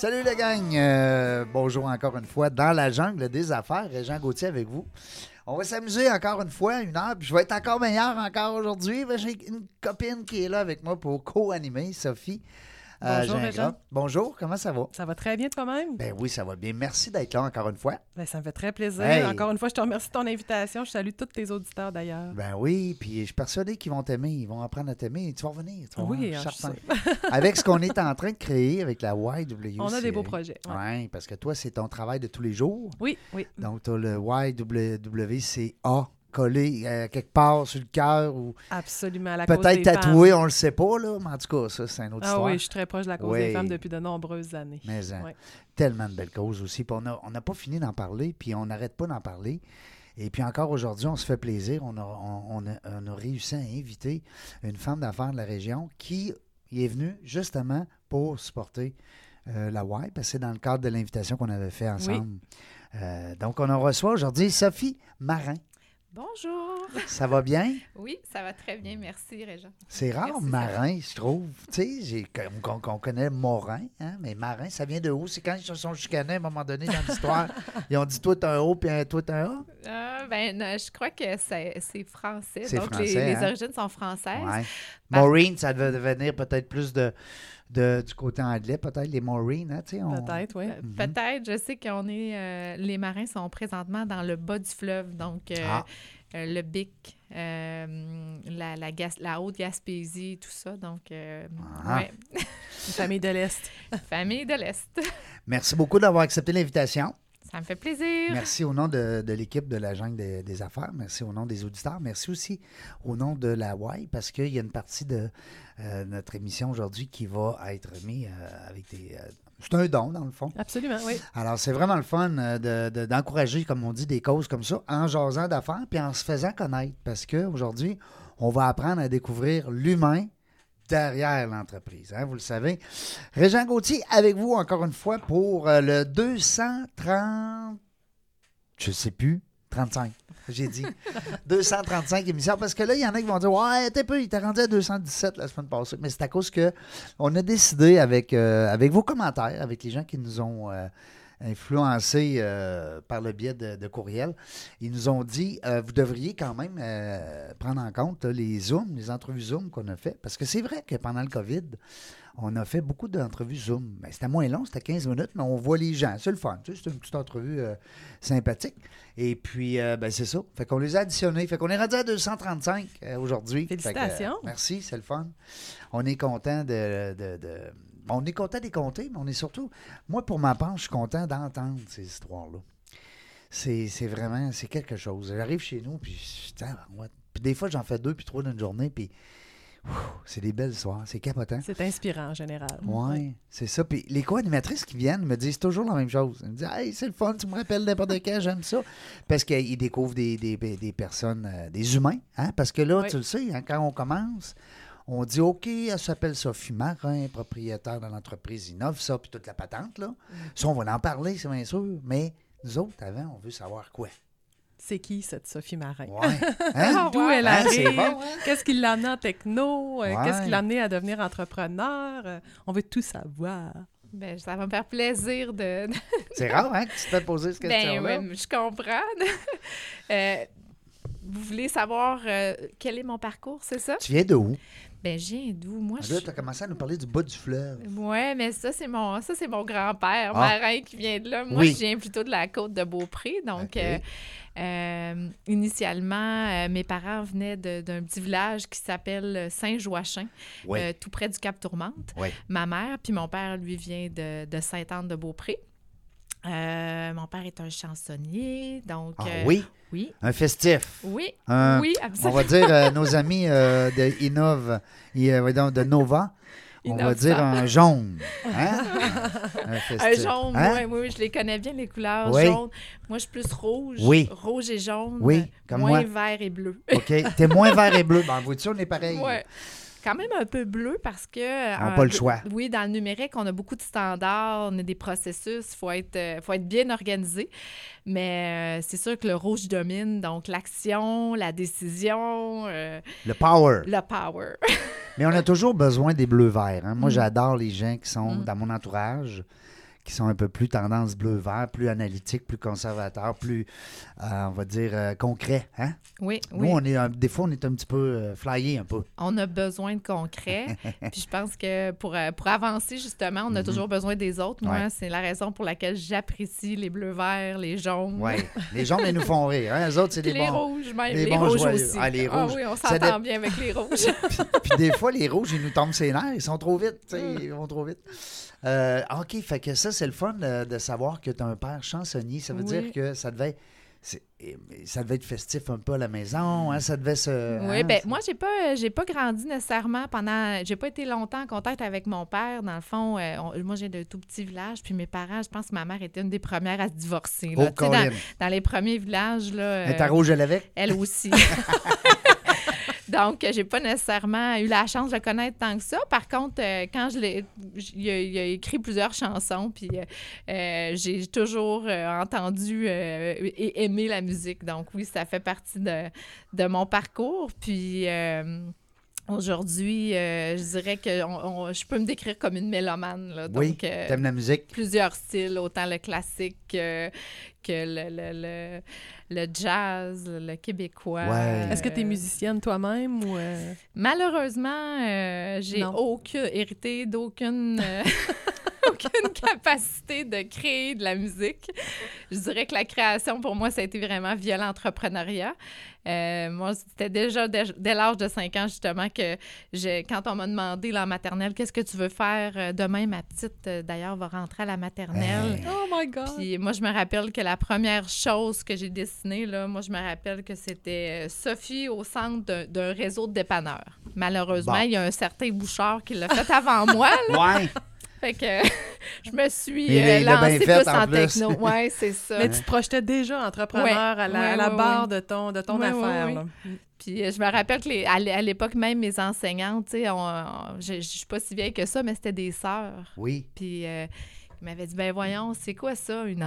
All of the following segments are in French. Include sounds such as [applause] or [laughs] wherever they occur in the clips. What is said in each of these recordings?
Salut la gang! Euh, bonjour encore une fois dans la jungle des affaires. Jean Gauthier avec vous. On va s'amuser encore une fois, une heure, puis je vais être encore meilleur encore aujourd'hui. J'ai une copine qui est là avec moi pour co-animer, Sophie. Euh, Bonjour. Bonjour, comment ça va? Ça va très bien toi-même? Ben oui, ça va bien. Merci d'être là encore une fois. Ben, ça me fait très plaisir. Hey. Encore une fois, je te remercie de ton invitation. Je salue tous tes auditeurs d'ailleurs. Ben oui, puis je suis persuadé qu'ils vont t'aimer, ils vont apprendre à t'aimer. Tu vas revenir, tu vas Oui, hein, avec ce qu'on est [laughs] en train de créer avec la YWCA. On a des beaux projets. ouais. Oui, parce que toi, c'est ton travail de tous les jours. Oui, oui. Donc, tu as le YWCA collé euh, quelque part sur le cœur ou Absolument. peut-être tatoué, femmes. on le sait pas, là, mais en tout cas, ça, c'est une autre Ah histoire. oui, je suis très proche de la cause Oui. des femmes depuis de nombreuses années. Mais hein, tellement de belles causes aussi. Puis on n'a on pas fini d'en parler, puis on n'arrête pas d'en parler. Et puis encore aujourd'hui, on se fait plaisir. On a, on, on a, on a réussi à inviter une femme d'affaires de la région qui est venue justement pour supporter euh, la Y, parce que c'est dans le cadre de l'invitation qu'on avait fait ensemble. Euh, donc, on en reçoit aujourd'hui Sophie Marin. Bonjour. Ça va bien? Oui, ça va très bien. Merci, Réjean. C'est rare, Merci, marin, je trouve. Tu sais, qu'on qu'on connaît Morin, hein, mais marin, ça vient de où? C'est quand ils se sont chicanés à un moment donné dans l'histoire. ils ont dit, toi, t'as un O, puis toi, t'as un A? Euh, ben, non, je crois que c'est français. Donc, les, français, les hein? origines sont françaises. Ouais. Maureen, ça devait venir peut-être plus de, de- du côté anglais, peut-être les Maureen, hein, tu sais. on- Peut-être, oui. Mhm. Peut-être, je sais qu'on est. euh, les marins sont présentement dans le bas du fleuve, donc euh, Ah. euh, le Bic, euh, la, la, Gas- la Haute-Gaspésie, tout ça. Donc, euh, Ah. ouais, Une famille de l'Est. [laughs] famille de l'Est. Merci beaucoup d'avoir accepté l'invitation. Ça me fait plaisir. Merci au nom de, de l'équipe de la jungle des, des affaires. Merci au nom des auditeurs. Merci aussi au nom de la Y, parce qu'il y a une partie de euh, notre émission aujourd'hui qui va être mise euh, avec des. euh, c'est un don, dans le fond. Absolument, oui. Alors, c'est vraiment le fun de- de- d'encourager, comme on dit, des causes comme ça en jasant d'affaires puis en se faisant connaître. Parce qu'aujourd'hui, on va apprendre à découvrir l'humain derrière l'entreprise. hein, vous le savez. Régent Gauthier, avec vous encore une fois pour euh, le 230. Je sais plus. 35, j'ai dit. [laughs] 235 émissions. Parce que là, il y en a qui vont dire Ouais, t'es peu, il t'a rendu à 217 la semaine passée. Mais c'est à cause que on a décidé avec, euh, avec vos commentaires, avec les gens qui nous ont euh, influencés euh, par le biais de, de courriel, ils nous ont dit euh, vous devriez quand même euh, prendre en compte là, les Zooms, les entrevues Zoom qu'on a fait. Parce que c'est vrai que pendant le COVID, on a fait beaucoup d'entrevues Zoom. Ben, c'était moins long, c'était 15 minutes, mais on voit les gens. C'est le fun. tu sais, C'est une petite entrevue sympathique. Et puis, ben, c'est ça. Fait qu'on les a additionnés. Fait qu'on est rendu à 235 euh, aujourd'hui. Que, Félicitations. merci, c'est le fun. On est content de. de- de- on est content des compter, mais on est surtout. Moi, pour ma part, je suis content d'entendre ces histoires-là. C'est c'est vraiment. C'est quelque chose. J'arrive chez nous, puis. Puis des fois, j'en fais deux, puis trois d'une journée, puis. C'est des belles histoires. C'est capotant. C'est inspirant en général. Oui, c'est ça. Puis les co-animatrices qui viennent me disent toujours la même chose. Ils me disent Hey, c'est le fun, tu me rappelles n'importe quand, j'aime ça. Parce qu'ils découvrent des, des- des personnes, euh, des humains. Hein? Parce que là, Oui. tu le sais, hein, quand on commence, on dit OK, elle s'appelle Sophie Marin, propriétaire de l'entreprise Innov, ça, puis toute la patente. là. Ça, on va en parler, c'est bien sûr. Mais nous autres, avant, on veut savoir quoi? C'est qui cette Sophie Marin? Ouais. Hein? [laughs] D'où elle Hein, arrive? bon, hein? Qu'est-ce qui l'a amené en techno? Euh, Ouais. Qu'est-ce qui l'a amené à devenir entrepreneur? Euh, on veut tout savoir. Ben, ça va me faire plaisir de, C'est rare hein, que tu te fais poser cette Ben question-là. oui, je comprends. [laughs] Euh, vous voulez savoir euh, quel est mon parcours, c'est ça? Tu viens de où? Ben, je viens d'où? Moi, je Là, tu as commencé à nous parler du bas du fleuve. Ouais, mais ça, c'est mon, ça, c'est mon grand-père, Ah. marin, qui vient de là. Moi, Oui. je viens plutôt de la côte de Beaupré. Donc, euh, euh, initialement, euh, mes parents venaient d'un petit village qui s'appelle Saint-Joachim, Oui. euh, tout près du Cap Tourmente. Oui. Ma mère, puis mon père, lui, vient de, de Sainte-Anne-de-Beaupré. Euh, mon père est un chansonnier, donc... Ah euh, oui, Oui, un festif? oui, Un- oui, On absolument. va dire euh, nos amis euh, de Innov, de Nova, on va dire un jaune. Hein? un Un jaune, Hein? oui, oui, je les connais bien, les couleurs Oui. jaunes. Moi, je suis plus rouge. Oui. Rouge et jaune. Oui, comme moins moi. vert et bleu. OK. T'es moins vert et bleu. Ben, vois-tu, on est pareil. Ouais. Quand même un peu bleu parce que. On n'a euh, pas le choix. Oui, dans le numérique, on a beaucoup de standards, on a des processus, il faut être, euh, faut être bien organisé. Mais euh, c'est sûr que le rouge domine, donc l'action, la décision, euh, Le power. le power. Mais on a toujours besoin des bleus verts. hein. Moi, Mm. j'adore les gens qui sont Mm. dans mon entourage, qui sont un peu plus tendance bleu-vert, plus analytiques, plus conservateurs, plus, euh, on va dire, euh, concrets. Hein? Oui, Nous, oui. on est, un- des fois, on est un petit peu euh, flyé un peu. On a besoin de concret. [laughs] Puis je pense que pour, euh, pour avancer, justement, on a toujours besoin des autres. Moi, Mhm. Ouais. c'est la raison pour laquelle j'apprécie les bleus verts, les jaunes. Oui. Les jaunes, ils nous font rire. Hein? Les autres, c'est des les bons. rouges, même. les Les, bons rouges joyeux. aussi. Ah, les rouges. oui, on s'entend bien avec les [laughs] rouges. Puis des fois, les rouges, ils nous tombent ses nerfs. Ils sont trop vite. Mm. Ils vont trop vite. Euh, OK, fait que ça, c'est le fun de, de savoir que tu as un père chansonnier. Ça veut Oui. dire que ça devait, c'est- ça devait être festif un peu à la maison. Hein? Ça devait se. Oui, hein, ben moi, j'ai pas, j'ai pas grandi nécessairement pendant. J'ai pas été longtemps en contact avec mon père. Dans le fond, euh, on- moi, j'ai de tout petits villages. Puis mes parents, je pense que ma mère était une des premières à se divorcer. là. Oh, dans, les premiers villages, là. Elle euh, rouge à l'avec? Elle aussi. [laughs] [laughs] Donc, euh, j'ai pas nécessairement eu la chance de le connaître tant que ça. Par contre, euh, quand je l'ai. Il a, écrit plusieurs chansons, puis euh, j'ai toujours entendu et aimé la musique. Donc, oui, ça fait partie de, de mon parcours. Puis. Euh, Aujourd'hui, euh, je dirais que on- on- je peux me décrire comme une mélomane. Là. Donc, oui. euh, T'aimes la musique? plusieurs styles, autant le classique que, que le, le, le, le jazz, le québécois. Ouais. Est-ce que tu es Euh, musicienne toi-même ou. euh, Malheureusement, euh, j'ai Non. aucune, hérité d'aucune euh, [laughs] aucune capacité de créer de la musique. Je dirais que la création, pour moi, ça a été vraiment via l'entrepreneuriat. Euh, moi, c'était déjà dès, dès l'âge de 5 ans, justement, que je, quand on m'a demandé là, en maternelle, qu'est-ce que tu veux faire euh, demain, ma petite, euh, d'ailleurs, va rentrer à la maternelle. Hey. Oh my God! Puis moi, je me rappelle que la première chose que j'ai dessinée, là, moi, je me rappelle que c'était Sophie au centre d'un- d'un réseau de dépanneurs. Malheureusement, Bon. il y a un certain Bouchard qui l'a fait avant moi. là. Ouais. Fait que [laughs] je me suis euh, lancée fait, plus en en, plus. techno. Ouais, c'est ça. Mais tu te projetais déjà entrepreneur Ouais. à la, à la ouais, barre ouais. de ton, de ton Ouais, affaire. ouais, là. Puis euh, je me rappelle que les- à l'é- à l'époque, même mes enseignantes, tu sais, on- on- je je suis pas si vieille que ça, mais c'était des sœurs. Oui. Puis euh, il m'avait dit ben voyons, c'est quoi ça une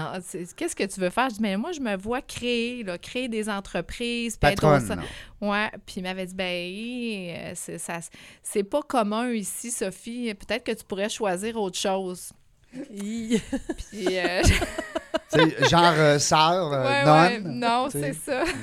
qu'est-ce que tu veux faire? Je dis mais moi je me vois créer là, créer des entreprises, puis être au Patronne. non. Ouais, puis il m'avait dit ben euh, c'est ça c'est pas commun ici Sophie, peut-être que tu pourrais choisir autre chose. [laughs] Puis euh, [laughs] Tu sais, genre euh, sœur, euh, ouais, ouais, nonne, non, sais. c'est ça. [laughs]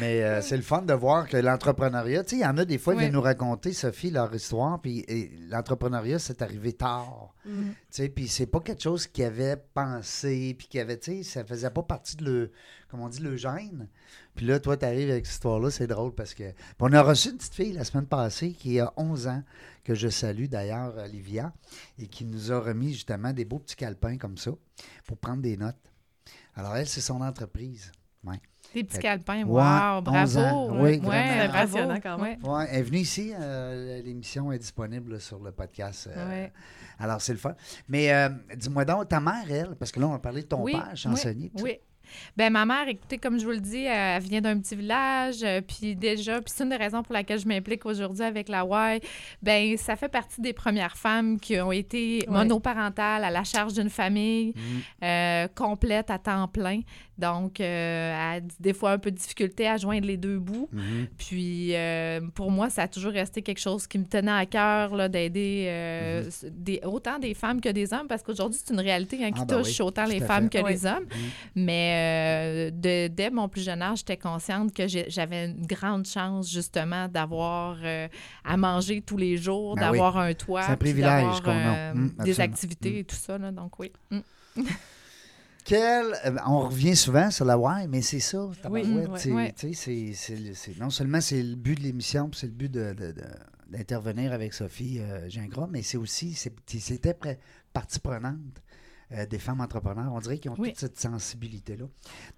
Mais euh, c'est le fun de voir que l'entrepreneuriat, tu sais, il y en a des fois, ils Ouais. viennent nous raconter, Sophie, leur histoire, puis l'entrepreneuriat, c'est arrivé tard. Mhm. Tu sais, puis c'est pas quelque chose qu'ils avaient pensé, puis qu'ils avaient, tu sais, ça faisait pas partie de le, comme on dit, le gène. Puis là, toi, tu arrives avec cette histoire-là, c'est drôle parce que. Puis on a reçu une petite fille la semaine passée qui a 11 ans, que je salue d'ailleurs, Olivia, et qui nous a remis justement des beaux petits calepins comme ça pour prendre des notes. Alors, elle, c'est son entreprise. Des petits calepins. Wow, 11 bravo. ans. Oui, Ouais, vraiment. C'est bravo. impressionnant quand même. Ouais. Elle est venue ici. euh, L'émission est disponible sur le podcast. euh, Ouais. Alors, c'est le fun. Mais euh, dis-moi donc, ta mère, elle, parce que là, on a parlé de ton Oui, père, chansonnier. Oui. oui. Ben ma mère, écoutez, comme je vous le dis, elle vient d'un petit village, puis déjà, puis c'est une des raisons pour laquelle je m'implique aujourd'hui avec la Y. Ben ça fait partie des premières femmes qui ont été Ouais. monoparentales à la charge d'une famille Mm. euh, complète à temps plein. Donc, euh, elle a des fois un peu de difficulté à joindre les deux bouts. Mhm. Puis euh, pour moi, ça a toujours resté quelque chose qui me tenait à cœur là, d'aider euh, Mhm. des, autant des femmes que des hommes, parce qu'aujourd'hui, c'est une réalité hein, qui Ah, ben touche oui, autant tout les femmes fait. que Oui. les hommes. Mais euh, de- dès mon plus jeune âge, j'étais consciente que j'avais une grande chance justement d'avoir euh, à manger tous les jours, Ben oui. d'avoir un toit, C'est un puis privilège d'avoir, qu'on a. euh, Mm, des activités Mm. et tout ça. là, donc oui. Quel, euh, on revient souvent sur la Y, mais c'est ça. Oui, ouais. c'est- Ouais. non seulement c'est le but de l'émission, c'est le but de- de- de- d'intervenir avec Sophie euh, Gingras, mais c'est aussi, c'est- c'était partie prenante euh, des femmes entrepreneurs. On dirait qu'ils ont Oui. toute cette sensibilité-là.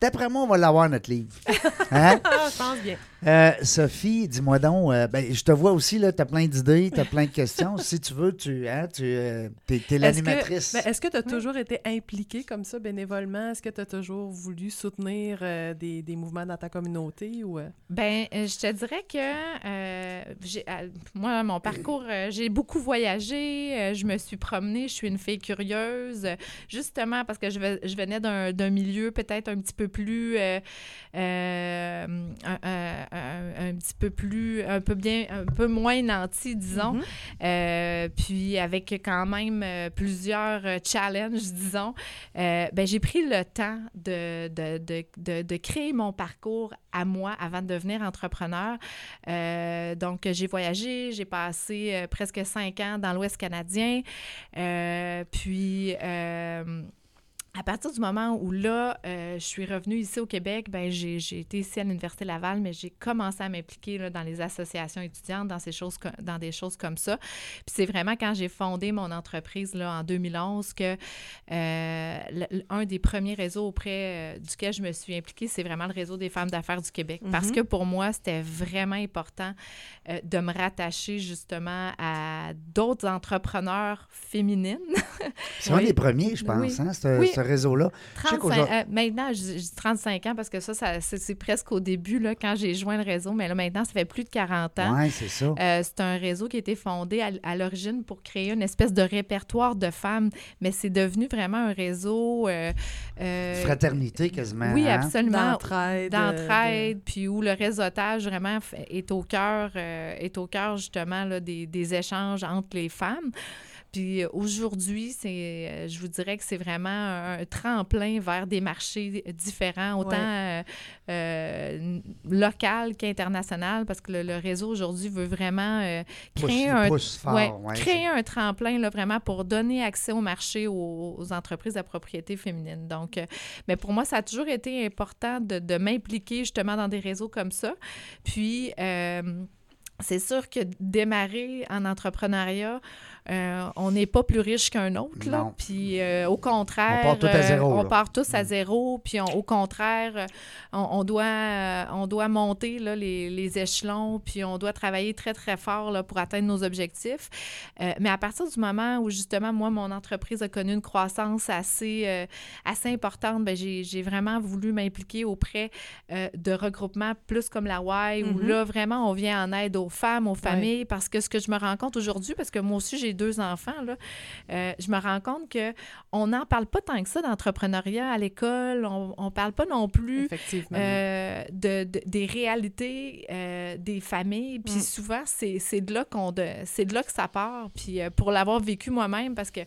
D'après moi, on va l'avoir, notre livre. [laughs] Hein? Ah, je pense bien. Euh, Sophie, dis-moi donc, euh, ben, je te vois aussi, tu as plein d'idées, tu as plein de questions. [laughs] si tu veux, tu hein, tu es, l'animatrice. ben, Est-ce que tu as toujours été impliquée comme ça bénévolement? Est-ce que tu as toujours voulu soutenir euh, des, des mouvements dans ta communauté? ou euh? Ben, je te dirais que euh, euh, j'ai- euh, moi, mon parcours, euh, j'ai beaucoup voyagé, euh, je me suis promenée, je suis une fille curieuse, euh, justement parce que je, ve- je venais d'un milieu peut-être un petit peu plus, euh, euh, un, un- un- un petit peu plus, un peu bien, un peu moins nanti, disons. Mhm. Euh, puis avec quand même plusieurs challenges, disons, ben, j'ai pris le temps de, de, de, de, de créer mon parcours à moi avant de devenir entrepreneur. Donc, j'ai voyagé, j'ai passé presque cinq ans dans l'Ouest canadien. Puis... euh, um, à partir du moment où là, euh, je suis revenue ici au Québec, ben j'ai été ici à l'Université Laval, mais j'ai commencé à m'impliquer là, dans les associations étudiantes, dans, ces choses, dans des choses comme ça. Puis c'est vraiment quand j'ai fondé mon entreprise là, en 2011 que euh, un des premiers réseaux auprès euh, duquel je me suis impliquée, c'est vraiment le réseau des femmes d'affaires du Québec. Parce Mhm. que pour moi, c'était vraiment important euh, de me rattacher justement à d'autres entrepreneurs féminines. C'est un Oui. des premiers, je pense, Oui. hein, ce, réseau-là. Je sais 35, qu'aujourd'hui- euh, maintenant, je, je dis 35 ans parce que ça, ça c'est presque au début, là, quand j'ai joint le réseau, mais là, maintenant, ça fait plus de 40 ans. Oui, c'est ça. Euh, c'est un réseau qui a été fondé à, à l'origine pour créer une espèce de répertoire de femmes, mais c'est devenu vraiment un réseau... euh, euh, Fraternité, quasiment. oui, hein? absolument. D'entraide. D'entraide, puis où le réseautage vraiment est au cœur, euh, est au cœur justement là, des, des échanges entre les femmes. Puis euh, aujourd'hui, c'est, euh, je vous dirais que c'est vraiment un, tremplin vers des marchés différents, autant euh, euh, n- local qu'international, parce que le, le réseau aujourd'hui veut vraiment euh, créer un, pousse fort, ouais, ouais, créer un tremplin là, vraiment pour donner accès au marché aux, aux entreprises à propriété féminine. Donc, euh, mais pour moi, ça a toujours été important de, de m'impliquer justement dans des réseaux comme ça. Puis, euh, c'est sûr que démarrer en entrepreneuriat, euh, on n'est pas plus riche qu'un autre. Là. Non. Puis euh, au contraire, On part tout à euh, zéro, on là. part tous à Mm. zéro. Puis on- au contraire, on, on doit, on doit monter là, les, les échelons. Puis on doit travailler très, très fort là, pour atteindre nos objectifs. Euh, mais à partir du moment où justement, moi, mon entreprise a connu une croissance assez, euh, assez importante, ben, j'ai j'ai vraiment voulu m'impliquer auprès euh, de regroupements plus comme la Y, où Mhm. là, vraiment, on vient en aide aux femmes, aux familles, parce que ce que je me rends compte aujourd'hui, parce que moi aussi, j'ai deux enfants, là, euh, je me rends compte que on n'en parle pas tant que ça d'entrepreneuriat à l'école, on ne parle pas non plus euh, de, de- des réalités euh, des familles. Puis Mm. souvent, c'est de là qu'on de, de là que ça part. Puis euh, pour l'avoir vécu moi-même, parce que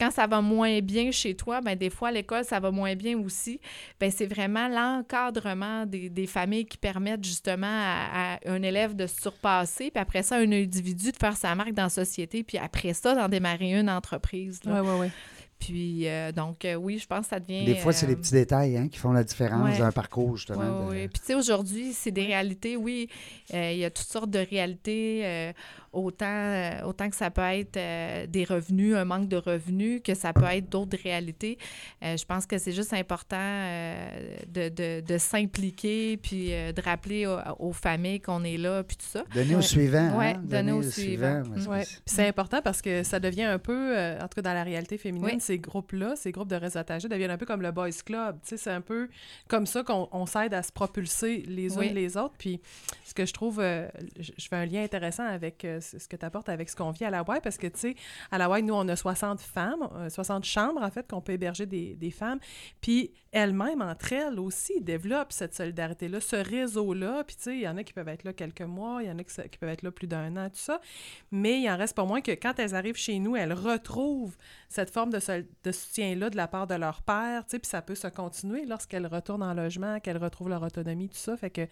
quand ça va moins bien chez toi, ben des fois à l'école ça va moins bien aussi. Ben c'est vraiment l'encadrement des, des familles qui permettent justement à, à un élève de se surpasser, puis après ça un individu de faire sa marque dans la société, puis après ça d'en démarrer une entreprise. Oui, oui, oui. Puis euh, donc euh, oui, je pense que ça devient. Des fois, c'est les euh, petits détails hein, qui font la différence ouais. d'un parcours, justement. oui, de- oui. Puis, tu sais, aujourd'hui, c'est des réalités, oui. euh, Il y a toutes sortes de réalités, euh, autant, euh, autant que ça peut être euh, des revenus, un manque de revenus, que ça peut être d'autres réalités. Euh, je pense que c'est juste important euh, de, de, de s'impliquer, puis euh, de rappeler aux, aux familles qu'on est là, puis tout ça. Donner au suivant. Hein, donner au au suivant. Ouais. c'est- important parce que ça devient un peu, euh, en tout cas dans la réalité féminine, Oui. ces groupes-là, ces groupes de réseautage deviennent un peu comme le Boys Club. Tu sais, c'est un peu comme ça qu'on on s'aide à se propulser les uns Oui. les autres. Puis ce que je trouve, euh, je je fais un lien intéressant avec euh, ce que tu apportes avec ce qu'on vit à Y parce que, tu sais, à Y, nous, on a 60 femmes, euh, 60 chambres, en fait, qu'on peut héberger des, des femmes. Puis elles-mêmes, entre elles aussi, développent cette solidarité-là, ce réseau-là. Puis, tu sais, il y en a qui peuvent être là quelques mois, il y en a qui, peuvent être là plus d'un an, tout ça. Mais il en reste pas moins que quand elles arrivent chez nous, elles retrouvent cette forme de, de soutien-là de la part de leur père, tu sais, puis ça peut se continuer lorsqu'elles retournent en logement, qu'elles retrouvent leur autonomie, tout ça. Fait que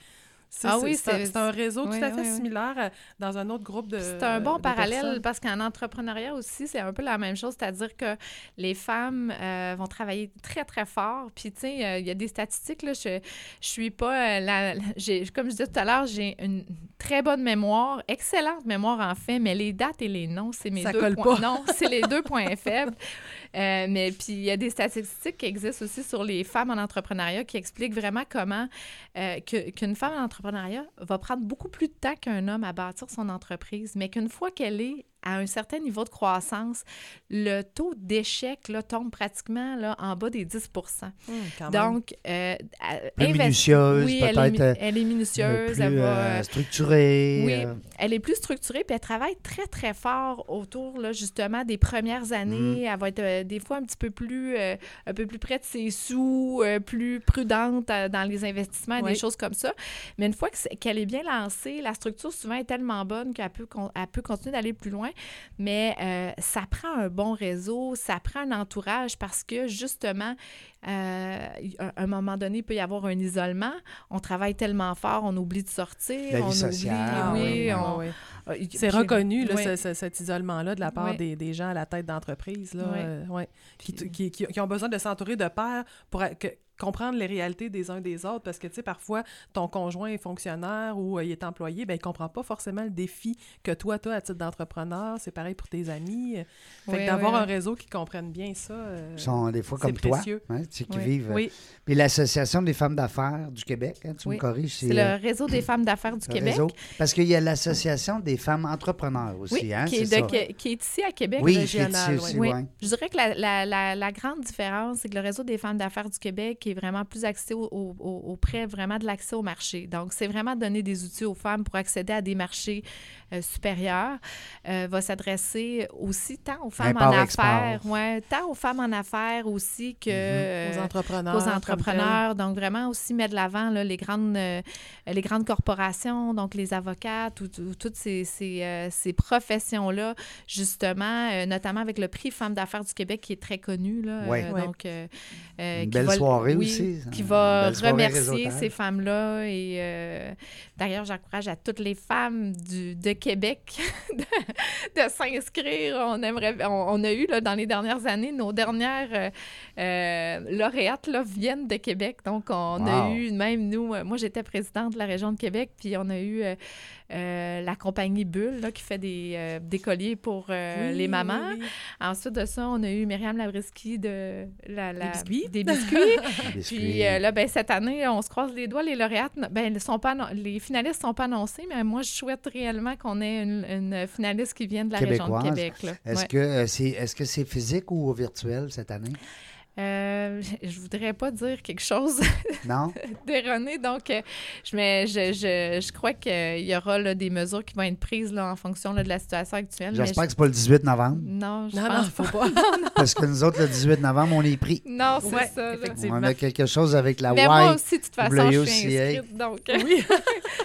Ah c'est- oui, c'est un- réseau oui, tout à fait oui, similaire à- dans un autre groupe de C'est un bon de parallèle personnes. parce qu'en entrepreneuriat aussi, c'est un peu la même chose, c'est-à-dire que les femmes euh, vont travailler très, très fort. Puis, tu sais, euh, il y a des statistiques, là, je, je suis pas... euh, la, comme je disais tout à l'heure, j'ai une très bonne mémoire, excellente mémoire en fait, mais les dates et les noms, c'est mes Ça deux colle points. pas. Non, c'est les deux points [laughs] faibles. Euh, mais puis, il y a des statistiques qui existent aussi sur les femmes en entrepreneuriat qui expliquent vraiment comment euh, qu'une femme en entrepreneuriat va prendre beaucoup plus de temps qu'un homme à bâtir son entreprise, mais qu'une fois qu'elle est à un certain niveau de croissance, le taux d'échec tombe pratiquement là, en bas des 10 Hum, même. Donc, euh, Plus minutieuse, oui, elle est, euh, elle est minutieuse, plus elle va, euh, euh, structurée. oui, euh, elle est plus structurée, puis elle travaille très, très fort autour, là, justement, des premières années. Mm. Elle va être euh, des fois un petit peu plus, euh, un peu plus près de ses sous, euh, plus prudente euh, dans les investissements, et Oui. des choses comme ça. Mais une fois qu'elle est bien lancée, la structure souvent est tellement bonne qu'elle peut, con- elle peut continuer d'aller plus loin. Mais euh, ça prend un bon réseau, ça prend un entourage parce que, justement, euh, à un moment donné, il peut y avoir un isolement. On travaille tellement fort, on oublie de sortir. La vie on sociale, Ah oublie, oui, oui, oui, on- oui. euh, y- C'est reconnu, là, oui. ce- ce- cet isolement-là de la part Oui. des, des gens à la tête d'entreprise, là, Oui. euh, ouais, qui, qui, qui- qui ont besoin de s'entourer de pairs pour que- comprendre les réalités des uns des autres. Parce que, tu sais, parfois, ton conjoint est fonctionnaire ou euh, il est employé, ben il comprend pas forcément le défi que toi, tu as à titre d'entrepreneur. C'est pareil pour tes amis. Fait Oui, que d'avoir oui, un réseau qui comprenne bien ça, euh, Ils sont des fois c'est comme toi, précieux. hein, tu sais, qui Oui. vivent. Oui, Puis l'Association des femmes d'affaires du Québec, hein, tu Oui. me corriges, C'est euh, le réseau des femmes d'affaires du le Québec. réseau. Parce qu'il y a l'Association des femmes entrepreneurs aussi, Oui, hein, qui, est c'est de- ça. qui- est ici à Québec. Oui, qui est régional, ici aussi, Oui. ouais. Je dirais que la, la- la- la grande différence, c'est que le réseau des femmes d'affaires du Québec est vraiment plus axé au- au- au- auprès vraiment de l'accès au marché. Donc, c'est vraiment donner des outils aux femmes pour accéder à des marchés euh, supérieurs. Euh, va s'adresser aussi tant aux femmes en affaires, ouais, tant aux femmes en affaires aussi que euh, aux entrepreneurs. aux entrepreneurs. Donc, vraiment aussi mettre de l'avant les, grandes, euh, les grandes corporations, donc les avocats, tout- tout- toutes ces, ces, euh, ces professions-là, justement, euh, notamment avec le prix Femmes d'affaires du Québec qui est très connu. Là, Ouais. euh, donc, euh, euh, Une qui belle va- soirée oui, aussi. Qui va remercier ces femmes-là. Et euh, d'ailleurs, j'encourage à toutes les femmes du, de Québec [laughs] de, de s'inscrire. On aimerait, on, on a eu là, dans les dernières années, nos dernières euh, euh, lauréates là, viennent de Québec. Donc, on a eu, même nous, moi j'étais présidente de la région de Québec, puis on a eu euh, la compagnie Bulle là, qui fait des, euh, des colliers pour euh, Oui, les mamans. oui, oui. Ensuite de ça, on a eu Myriam Labriski de la, biscuits. Des biscuits. [laughs] Puis là, ben, cette année, on se croise les doigts. Les lauréates, ben, elles sont pas annon- les finalistes sont pas annoncés, mais moi, je souhaite réellement qu'on ait une, une finaliste qui vienne de la région de. Québec. Est-ce Ouais. que c'est est-ce que c'est physique ou virtuel cette année? Euh, [laughs] je voudrais pas dire quelque chose [laughs] Non? d'erroné, donc euh, je, mais je, je, je crois qu'il y aura là, des mesures qui vont être prises là, en fonction là, de la situation actuelle. J'espère je- que c'est pas le 18 novembre. Non, je Non, non, pense faut pas. [laughs] Parce que nous autres, le 18 novembre, on est pris. Non, c'est Ouais, ça. effectivement. On a quelque chose avec la Mais moi Y. aussi, de toute façon, je suis inscrite, donc Oui,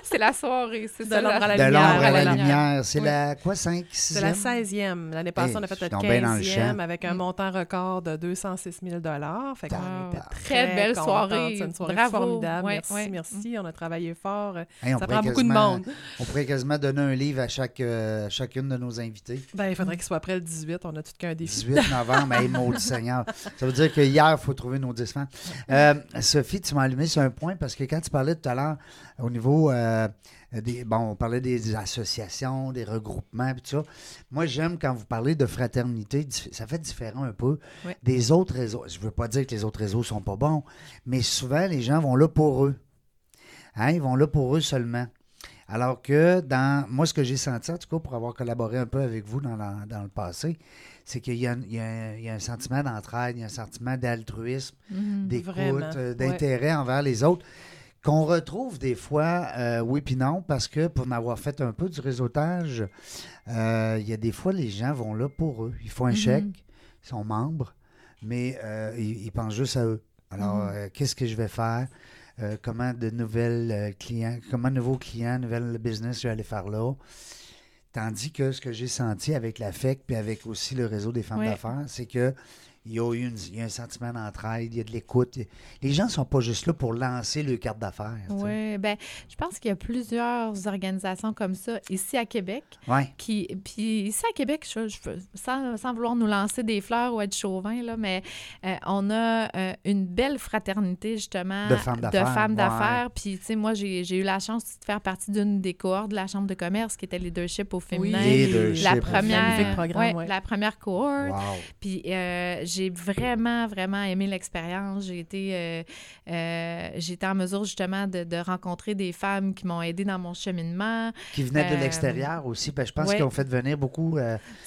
c'est la soirée. C'est De ça, l'ombre à la De lumière, l'ombre à la lumière. C'est Oui. la quoi, 5, 6 c'est la 16e. L'année passée, Hey, on a fait notre donc bien dans le 15e champ. avec un Mm. montant record de 206 000 Fait qu'on Wow. était Très belle soirée. C'est une soirée Bravo. formidable. Ouais, merci, ouais. merci. On a travaillé fort. Hey, Ça prend beaucoup de monde. On pourrait quasiment donner un livre à chaque, euh, chacune de nos invités. Ben, il faudrait qu'il soit prêt le 18. On a tout qu'un défi. 18 novembre, hey, maudit Seigneur. Ça veut dire que hier, il faut trouver nos 10 fans. Euh, Sophie, tu m'as allumé sur un point parce que quand tu parlais tout à l'heure au niveau euh, des. Bon, on parlait des associations, des regroupements, tout ça. Moi, j'aime quand vous parlez de fraternité, ça fait différent un peu des autres réseaux. Je ne veux pas dire que les autres réseaux sont pas bons, mais souvent, les gens vont là pour eux. Hein, Ils vont là pour eux seulement. Alors que dans moi, ce que j'ai senti, en tout cas, pour avoir collaboré un peu avec vous dans, la- dans le passé, c'est qu'il y, a un- y y a sentiment d'entraide, il y a un sentiment d'altruisme, Mhm. d'écoute, euh, ouais. d'intérêt envers les autres, qu'on retrouve des fois, euh, oui puis non, parce que pour en avoir fait un peu du réseautage, euh, il y a des fois, les gens vont là pour eux. Ils font un Mhm. chèque, ils sont membres, mais euh, ils, ils pensent juste à eux. Alors, Mhm. euh, qu'est-ce que je vais faire? Comment de nouvelles clients, comment de nouveaux clients, nouvelles business je vais aller faire là? Tandis que ce que j'ai senti avec la FEC puis avec aussi le réseau des femmes d'affaires, c'est que il y a eu une- il y a un sentiment d'entraide, il y a de l'écoute. Les gens ne sont pas juste là pour lancer le carte d'affaires. Oui, ben, je pense qu'il y a plusieurs organisations comme ça ici à Québec. Ouais. Qui, puis ici à Québec, je, je- sans, sans vouloir nous lancer des fleurs ou être chauvin, là, mais euh, on a euh, une belle fraternité, justement, De femmes d'affaires, femmes ouais. d'affaires. Puis, tu sais, moi, j'ai j'ai eu la chance de faire partie d'une des cohortes de la Chambre de commerce qui était Leadership au féminin. Leadership la au première, programme, ouais, ouais. la première cohorte. Wow. Puis euh, j'ai vraiment, vraiment aimé l'expérience. J'ai été, euh, euh, en mesure justement de, de rencontrer des femmes qui m'ont aidé dans mon cheminement. Qui venaient de Euh, l'extérieur aussi. que je pense ouais. qu'ils ont fait venir beaucoup.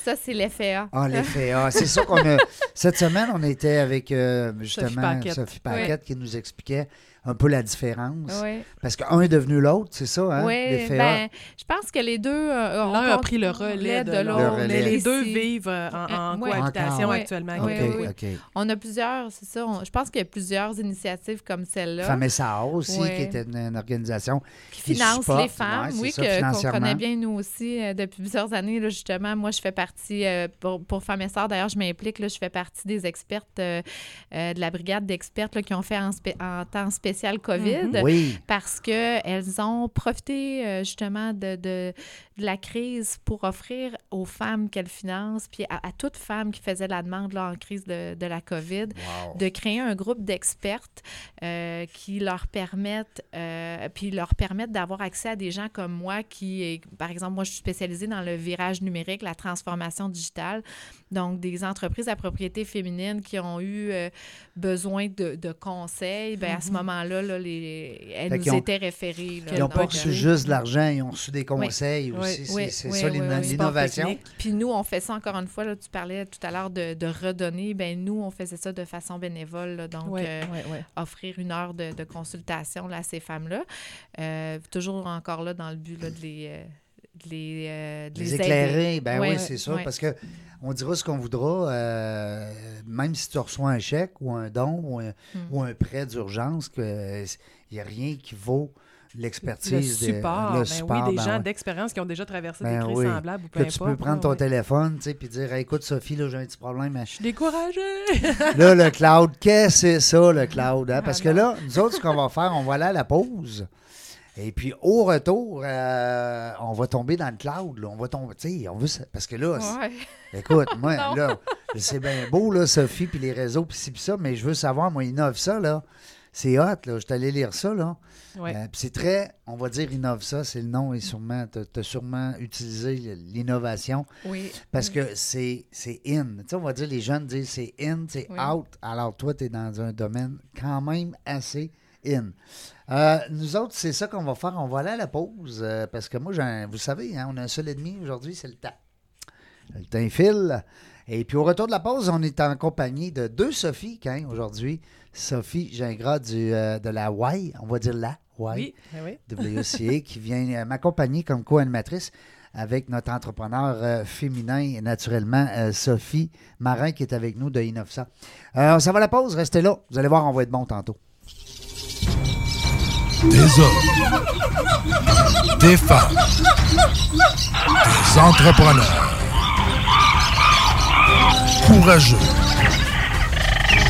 Ça, c'est l'effet A. Ah, l'effet A. [laughs] C'est ça qu'on a. Cette semaine, on était avec justement Paquette. Sophie Paquette qui nous expliquait un peu la différence. Oui, Parce qu'un est devenu l'autre, c'est ça, hein? Oui, ben, je pense que les deux euh, ont L'un a pris le relais de l'autre, Le relais. mais les deux vivent euh, en, Euh, cohabitation actuellement. OK, oui, oui. OK. On a plusieurs, c'est ça. on- je pense qu'il y a plusieurs initiatives comme celle-là Femme et Sahara aussi, qui était une, une organisation. qui qui supportent, les femmes, ouais, oui, qu'on financièrement. connaît bien nous aussi euh, depuis plusieurs années. Là, justement, moi, je fais partie, euh, pour, pour Femmes et Sœurs, d'ailleurs, je m'implique, là, je fais partie des expertes euh, euh, de la brigade d'expertes là, qui ont fait en temps spécial COVID. Mhm. Oui. parce qu'elles ont profité euh, justement de, de, de la crise pour offrir aux femmes qu'elles financent, puis à, à toute femme qui faisait la demande là, en crise de, de la COVID, Wow. de créer un groupe d'expertes euh, qui leur permettent, euh, puis leur permettent d'avoir accès à des gens comme moi qui, est- par exemple, moi je suis spécialisée dans le virage numérique, la transformation digitale, donc des entreprises à propriété féminine qui ont eu euh, besoin de, de conseils, ben à ce Mhm. moment-là, là, les, elles Fait nous ont- étaient référées. là. Ils n'ont pas reçu juste de l'argent, ils ont reçu des conseils Oui. aussi. C'est Oui, c'est oui, ça oui, l'innovation. Puis nous, on fait ça encore une fois, là, tu parlais tout à l'heure de, de redonner. Ben nous, on faisait ça de façon bénévole. là. donc, euh, offrir une heure de, de consultation là, à ces femmes-là. Euh, toujours encore là dans le but là, de les, euh, de les, euh, de Les les aider. éclairer, ben Ouais, oui, c'est ça. ouais. Parce que on dira ce qu'on voudra, euh, même si tu reçois un chèque ou un don ou un, Hmm. ou un prêt d'urgence, il n'y a rien qui vaut l'expertise. support, le ben support, oui, des ben gens ouais. d'expérience qui ont déjà traversé Ben des crises oui. semblables ou peu Que importe. tu peux prendre ton ouais. téléphone tu sais, puis dire Hey, Écoute, Sophie, là, j'ai un petit problème. Je suis découragée. [laughs] Là, le cloud, qu'est-ce que c'est ça, le cloud? hein? Ah, Parce que là, nous autres, ce qu'on va faire, on va aller à la pause. Et puis, au retour, euh, on va tomber dans le cloud. là. On va tomber, tu sais, on veut... Parce que là, Ouais. écoute, moi, [laughs] là, c'est bien beau, là, Sophie, puis les réseaux, puis ci, puis ça, mais je veux savoir, moi, innove ça, là. C'est hot, là. Je suis allé lire ça, là. Ouais. Euh, puis c'est très, on va dire innove ça, c'est le nom, et sûrement, tu as sûrement utilisé l'innovation Oui. parce que c'est in. Tu sais, on va dire, les jeunes disent c'est in, c'est Oui. out. Alors toi, tu es dans un domaine quand même assez in. Euh, nous autres, c'est ça qu'on va faire. On va aller à la pause euh, parce que moi, vous savez, hein, on a un seul et demi aujourd'hui, c'est le temps. Le temps file. Et puis au retour de la pause, on est en compagnie de deux Sophie, hein, aujourd'hui. Sophie Gingras du, euh, de la Y, on va dire la Y. Oui, ben oui. [laughs] WCA qui vient euh, m'accompagner comme co-animatrice avec notre entrepreneur euh, féminin, naturellement, euh, Sophie Marin, qui est avec nous de Innofsa. Euh, ça va la pause, restez là. Vous allez voir, on va être bon tantôt. Des hommes, des femmes, des entrepreneurs courageux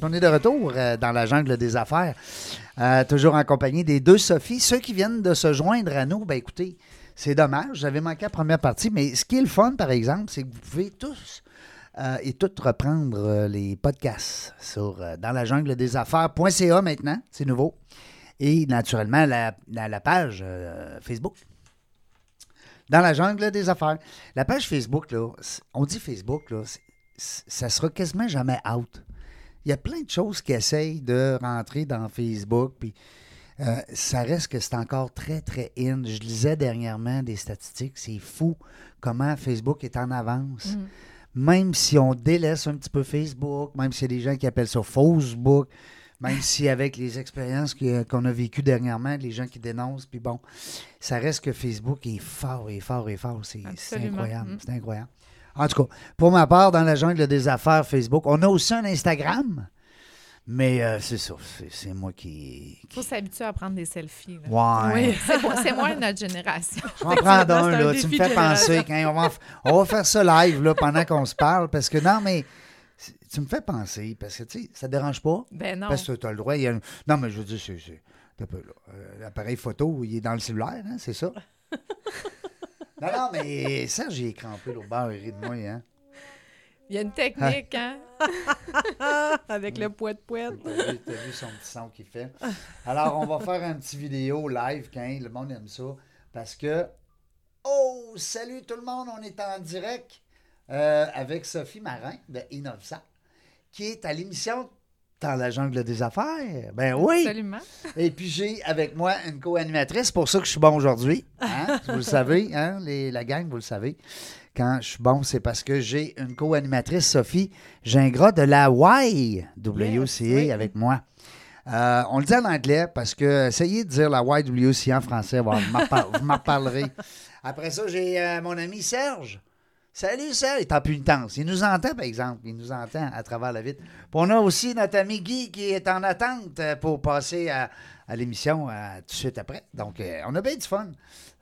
On est de retour euh, dans la jungle des affaires, euh, toujours en compagnie des deux Sophie. Ceux qui viennent de se joindre à nous, ben écoutez, c'est dommage, j'avais manqué la première partie, mais ce qui est le fun, par exemple, c'est que vous pouvez tous euh, et toutes reprendre les podcasts sur dans la jungle des affaires.ca maintenant, c'est nouveau. Et naturellement, la, la- la page Facebook. Dans la jungle des affaires. La page Facebook, là, on dit Facebook, là, ça sera quasiment jamais out. Il y a plein de choses qui essayent de rentrer dans Facebook, puis euh, ça reste que c'est encore très, très in. Je lisais dernièrement des statistiques, c'est fou comment Facebook est en avance. Mm. Même si on délaisse un petit peu Facebook, même s'il y a des gens qui appellent ça Facebook, même si avec les expériences qu'on a vécues dernièrement, les gens qui dénoncent, puis bon, ça reste que Facebook est fort et fort et fort. C'est incroyable. Mm. C'est incroyable. En tout cas, pour ma part, dans la jungle des affaires Facebook, on a aussi un Instagram. Mais euh, c'est ça, c'est, moi qui. Il faut s'habituer à prendre des selfies. là. Ouais. Oui. C'est moi- C'est moins notre génération. Je vais en prendre un, là. Tu me fais de penser. Quand on, va, on va faire ça live là, pendant qu'on se parle. Parce que non, mais tu me fais penser. Parce que, tu sais, ça te dérange pas? Ben non. Parce que tu as le droit. il y a un- Non, mais je veux dire, c'est. c'est- un peu, là. Euh, L'appareil photo, il est dans le cellulaire, hein, c'est ça? Non, non, mais il est crampé l'autre bord, il rit de moi, hein? Il y a une technique, hein? [laughs] Avec le poète poète. T'as vu, t'as vu son petit son qu'il fait. Alors, on va faire un petit vidéo live quand le monde aime ça. Parce que. Oh, salut tout le monde, on est en direct euh, avec Sophie Marin de Innovsa, qui est à l'émission Dans la jungle des affaires. Ben oui! Absolument. Et puis j'ai avec moi une co-animatrice, pour ça que je suis bon aujourd'hui. Hein? [laughs] Vous le savez, hein? Les- la gang, vous le savez. Quand je suis bon, c'est parce que j'ai une co-animatrice, Sophie Gingras de la YWCA oui. avec moi. Euh, on le dit en anglais parce que essayez de dire la YWCA en français, vous m'en reparlerez. Après ça, j'ai euh, mon ami Serge. Salut Serge, il est en punitence. Il nous entend, par exemple. Il nous entend à travers la vitre. On a aussi notre ami Guy qui est en attente euh, pour passer à, l'émission euh, tout de suite après. Donc, euh, on a bien du fun.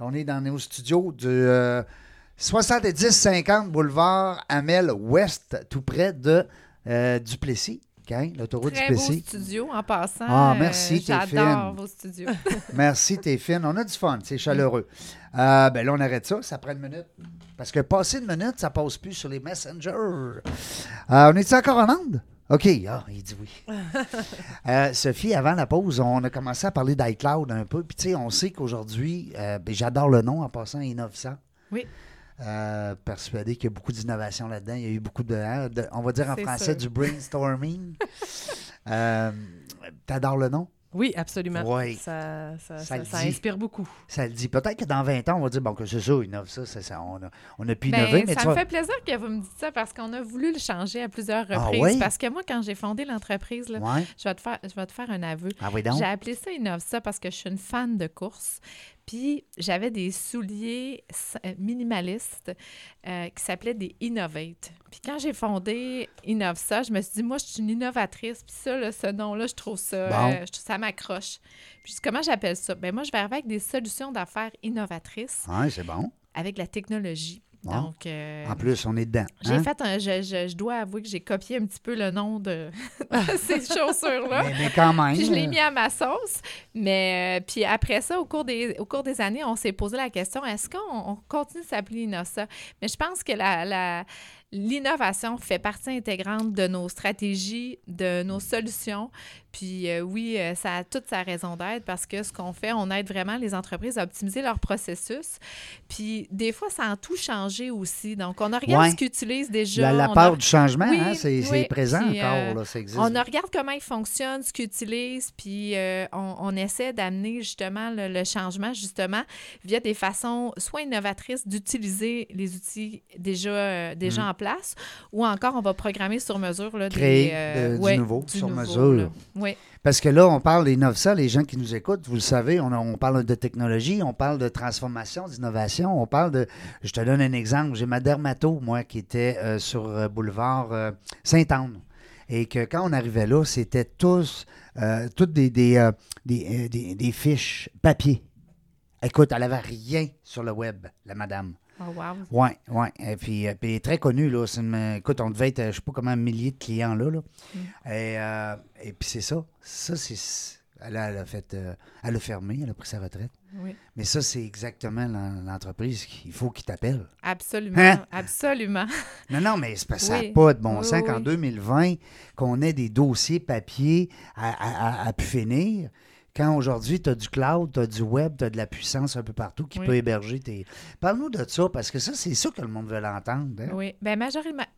On est dans nos studios du euh, 70-50 boulevard Amel Ouest, tout près de Duplessis. L'autoroute beau Duplessis. studio en passant. Ah, Euh, merci, t'es fine. J'adore vos studios. [laughs] [laughs] Merci, t'es fine. On a du fun, c'est chaleureux. Euh, ben là, on arrête ça, ça prend une minute. Parce que passer une minute, ça passe plus sur les messengers. Euh, on est encore en onde? OK, ah, il dit oui. [laughs] Euh, Sophie, avant la pause, on a commencé à parler d'iCloud un peu. Puis, tu sais, on sait qu'aujourd'hui, euh, ben, j'adore le nom en passant, Innovant. Oui. Euh, persuadé qu'il y a beaucoup d'innovation là-dedans. Il y a eu beaucoup de, hein, de- on va dire en français, sûr. du brainstorming. [laughs] euh, T'adores le nom? Oui, absolument. Ça, ça, Ça ça, ça inspire beaucoup. Ça le dit. Peut-être que dans 20 ans, on va dire, bon, que c'est ça, innove ça, c'est ça. On a, on a pu Ben, innover, mais ça me vois- fait plaisir que vous me dites ça parce qu'on a voulu le changer à plusieurs Ah reprises. Parce que moi, quand j'ai fondé l'entreprise, Ouais. je, vais te faire, je vais te faire un aveu. Ah oui, donc? J'ai appelé ça Innovsa parce que je suis une fan de course. Puis j'avais des souliers euh, minimalistes euh, qui s'appelaient des Innovate. Puis quand j'ai fondé Innovsa, je me suis dit, moi, je suis une innovatrice. Puis ça, là, ce nom-là, je trouve ça, Bon. euh, je trouve ça m'accroche. Puis comment j'appelle ça? Ben moi, je vais arriver avec des solutions d'affaires innovatrices Ouais, c'est bon. avec la technologie. Bon. Donc, euh, En plus, on est dedans. j'ai hein? fait un. Je, je- je dois avouer que j'ai copié un petit peu le nom [laughs] de ces chaussures-là. Mais, mais quand même. Puis je l'ai mis à ma sauce. Mais euh, puis après ça, au cours des, au cours des années, on s'est posé la question est-ce qu'on on continue de s'appeler Inossa? Mais je pense que la, la- l'innovation fait partie intégrante de nos stratégies, de nos solutions. Puis euh, oui, euh, ça a toute sa raison d'être parce que ce qu'on fait, on aide vraiment les entreprises à optimiser leur processus. Puis des fois, ça a tout changé aussi. Donc, on regarde Ouais. ce qu'ils utilisent déjà. La, la a- du changement, Oui, hein, c'est, oui. présent Puis, encore, euh, là, ça existe. on regarde comment ils fonctionnent, ce qu'ils utilisent, puis euh, on, on essaie d'amener justement le, le changement, justement, via des façons soit innovatrices d'utiliser les outils déjà, déjà Mm. en place, ou encore on va programmer sur mesure. Là, Créer des, de- du ouais, nouveau, sur nouveau, mesure. Parce que là, on parle d'Innovsa, les gens qui nous écoutent, vous le savez, on, parle de technologie, on parle de transformation, d'innovation, on parle de... Je te donne un exemple. J'ai ma dermato, moi, qui était euh, sur euh, boulevard euh, Sainte-Anne. Et que quand on arrivait là, c'était tous, euh, toutes des, des, des, des- des fiches papier. Écoute, elle n'avait rien sur le web, la madame. Oh, wow. Oui, oui. Et puis, euh, puis est très connue, là. C'est une- écoute, on devait être, euh, je sais pas comment, un millier de clients là. là. Mm. Et, euh, et puis c'est ça. Ça, c'est. Elle a, elle a fait. euh, elle a fermé, elle a pris sa retraite. Oui. Mais ça, c'est exactement l'en- l'entreprise qu'il faut qu'il t'appelle. Absolument, Hein? absolument. [laughs] Non, non, mais c'est parce que ça n'a pas de bon Oui, sens qu'en oui. 2020, qu'on ait des dossiers papier à, à, à- à pu finir. Quand aujourd'hui, tu as du cloud, tu as du web, tu as de la puissance un peu partout qui Oui. peut héberger tes. Parle-nous de ça, parce que ça, c'est ça que le monde veut l'entendre. hein? Oui, bien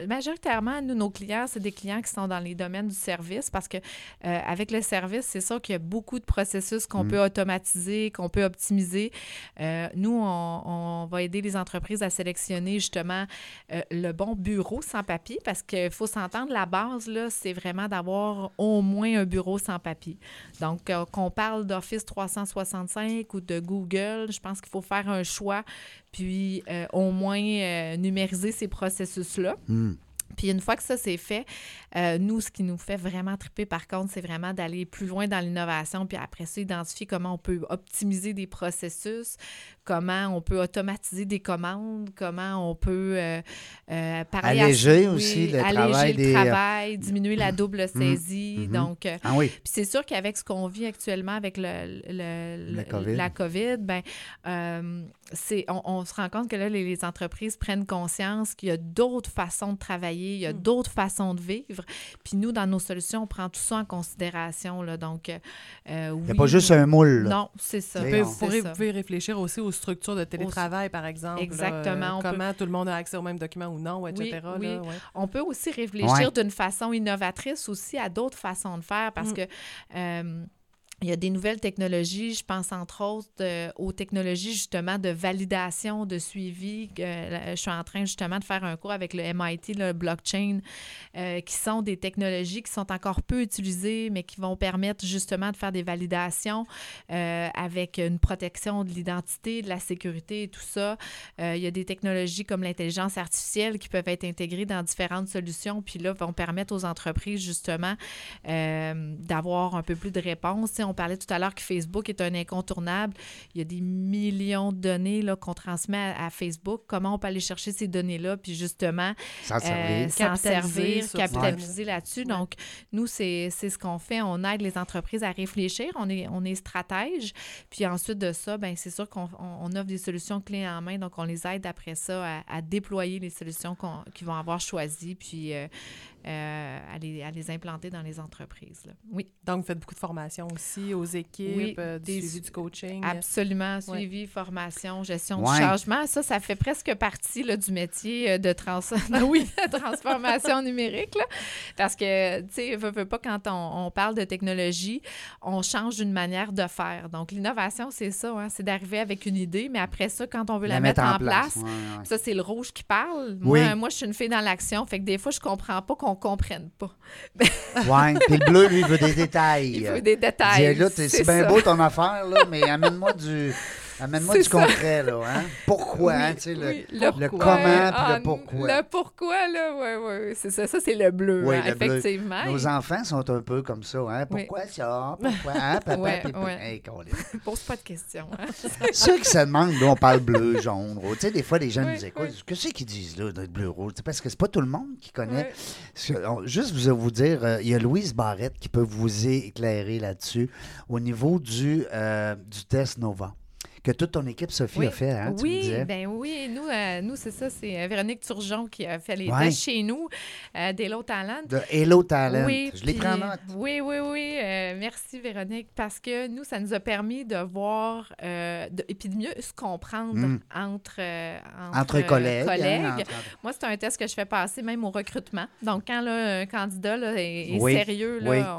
majoritairement, nous, nos clients, c'est des clients qui sont dans les domaines du service parce que euh, avec le service, c'est sûr qu'il y a beaucoup de processus qu'on Mm. peut automatiser, qu'on peut optimiser. Euh, nous, on, on va aider les entreprises à sélectionner justement euh, le bon bureau sans papier parce qu'il faut s'entendre, la base, là, c'est vraiment d'avoir au moins un bureau sans papier. Donc, qu'on parle d'Office 365 ou de Google, je pense qu'il faut faire un choix puis euh, au moins euh, numériser ces processus-là. Hmm. Puis une fois que ça c'est fait, euh, nous, ce qui nous fait vraiment triper, par contre, c'est vraiment d'aller plus loin dans l'innovation, puis après ça, identifier comment on peut optimiser des processus, comment on peut automatiser des commandes, comment on peut euh, euh, parler à- Alléger oui, aussi le alléger travail le des- travail, diminuer la double saisie. mhm. Donc, Ah oui. puis c'est sûr qu'avec ce qu'on vit actuellement avec le, le- La le- COVID. la COVID, ben, c'est, on, on se rend compte que là, les, les entreprises prennent conscience qu'il y a d'autres façons de travailler, il y a Mm. d'autres façons de vivre. Puis nous, dans nos solutions, on prend tout ça en considération. Là, donc, euh, Il n'y a pas juste un moule. là. Non, c'est ça. Vous pouvez- on- vous, c'est pourrez, ça. vous pouvez réfléchir aussi aux structures de télétravail, par exemple. là, Exactement, euh, peut- comment tout le monde a accès aux mêmes documents ou non, etc. oui. là, ouais. On peut aussi réfléchir Ouais. d'une façon innovatrice aussi à d'autres façons de faire parce Mm. que euh, il y a des nouvelles technologies, je pense entre autres euh, aux technologies justement de validation, de suivi. Euh, je suis en train justement de faire un cours avec le MIT, le blockchain, euh, qui sont des technologies qui sont encore peu utilisées, mais qui vont permettre justement de faire des validations avec une protection de l'identité, de la sécurité et tout ça. Il y a des technologies comme l'intelligence artificielle qui peuvent être intégrées dans différentes solutions, puis là, vont permettre aux entreprises justement d'avoir un peu plus de réponses. On parlait tout à l'heure que Facebook est un incontournable. Il y a des millions de données là, qu'on transmet à, à Facebook. Comment on peut aller chercher ces données-là, puis justement Sans euh, servir. s'en Capitaliser là-dessus. Ouais. Donc, nous, c'est c'est ce qu'on fait. On aide les entreprises à réfléchir. On est, on est stratège. Puis ensuite de ça, ben c'est sûr qu'on on- on offre des solutions clés en main. Donc, on les aide après ça à, à déployer les solutions qu'on- qu'ils vont avoir choisies, puis euh, euh, à, les, à les implanter dans les entreprises. là. Oui, Donc, vous faites beaucoup de formations aussi aux équipes, Oui, euh, du des- suivi du coaching? absolument. Suivi, formation, gestion Ouais. du changement. Ça, ça fait presque partie là, du métier euh, de, trans [laughs] oui. [laughs] de transformation numérique. là. Parce que, tu sais, veut, veut pas, quand on, on parle de technologie, on change une manière de faire. Donc, l'innovation, c'est ça, hein, c'est d'arriver avec une idée, mais après ça, quand on veut la, mettre, en place, Ouais, ouais. ça, c'est le rouge qui parle. Oui. Moi, moi, je suis une fille dans l'action, fait que des fois, je comprends pas qu'on comprenne pas. Ouais. Puis le bleu, lui, veut des [laughs] détails. Il faut des détails. Dis, là, t'es- c'est bien beau ton affaire, là, mais amène-moi du. Amène-moi du ça. concret, là. Hein? Pourquoi, hein, tu sais, le, le comment puis Ah, le pourquoi. Le pourquoi, là, oui, oui, c'est ça. Ça, c'est le bleu, Oui, hein, le bleu. effectivement. Nos enfants sont un peu comme ça. Hein? Pourquoi ça? Pourquoi? Hein, papa? Ouais, Puis- ouais. Hey. [laughs] Pose pas de questions. hein. [laughs] Ceux qui se demandent, là, on parle bleu, jaune, rouge. Tu sais, des fois, les gens nous écoutent. oui. Que c'est qu'ils disent, là, d'être bleu, rouge? Parce que c'est pas tout le monde qui connaît. Juste vous, vous dire, euh, il y a Louise Barrette qui peut vous éclairer là-dessus au niveau du, euh, du test Nova que toute ton équipe, Sophie, Oui. a fait. Hein, oui, ben oui, nous, euh, nous c'est ça, c'est euh, Véronique Turgeon qui a fait les Ouais. tests chez nous, euh, d'Hello Talent. De Hello Talent. Oui, Je l'ai puis- pris en note. Oui, oui, oui. euh, merci, Véronique, parce que nous, ça nous a permis de voir de- et puis de mieux se comprendre Mm. entre, Entre collègues. hein, entre- Moi, c'est un test que je fais passer même au recrutement. Donc, quand là, un candidat là, est, est Oui, sérieux, là,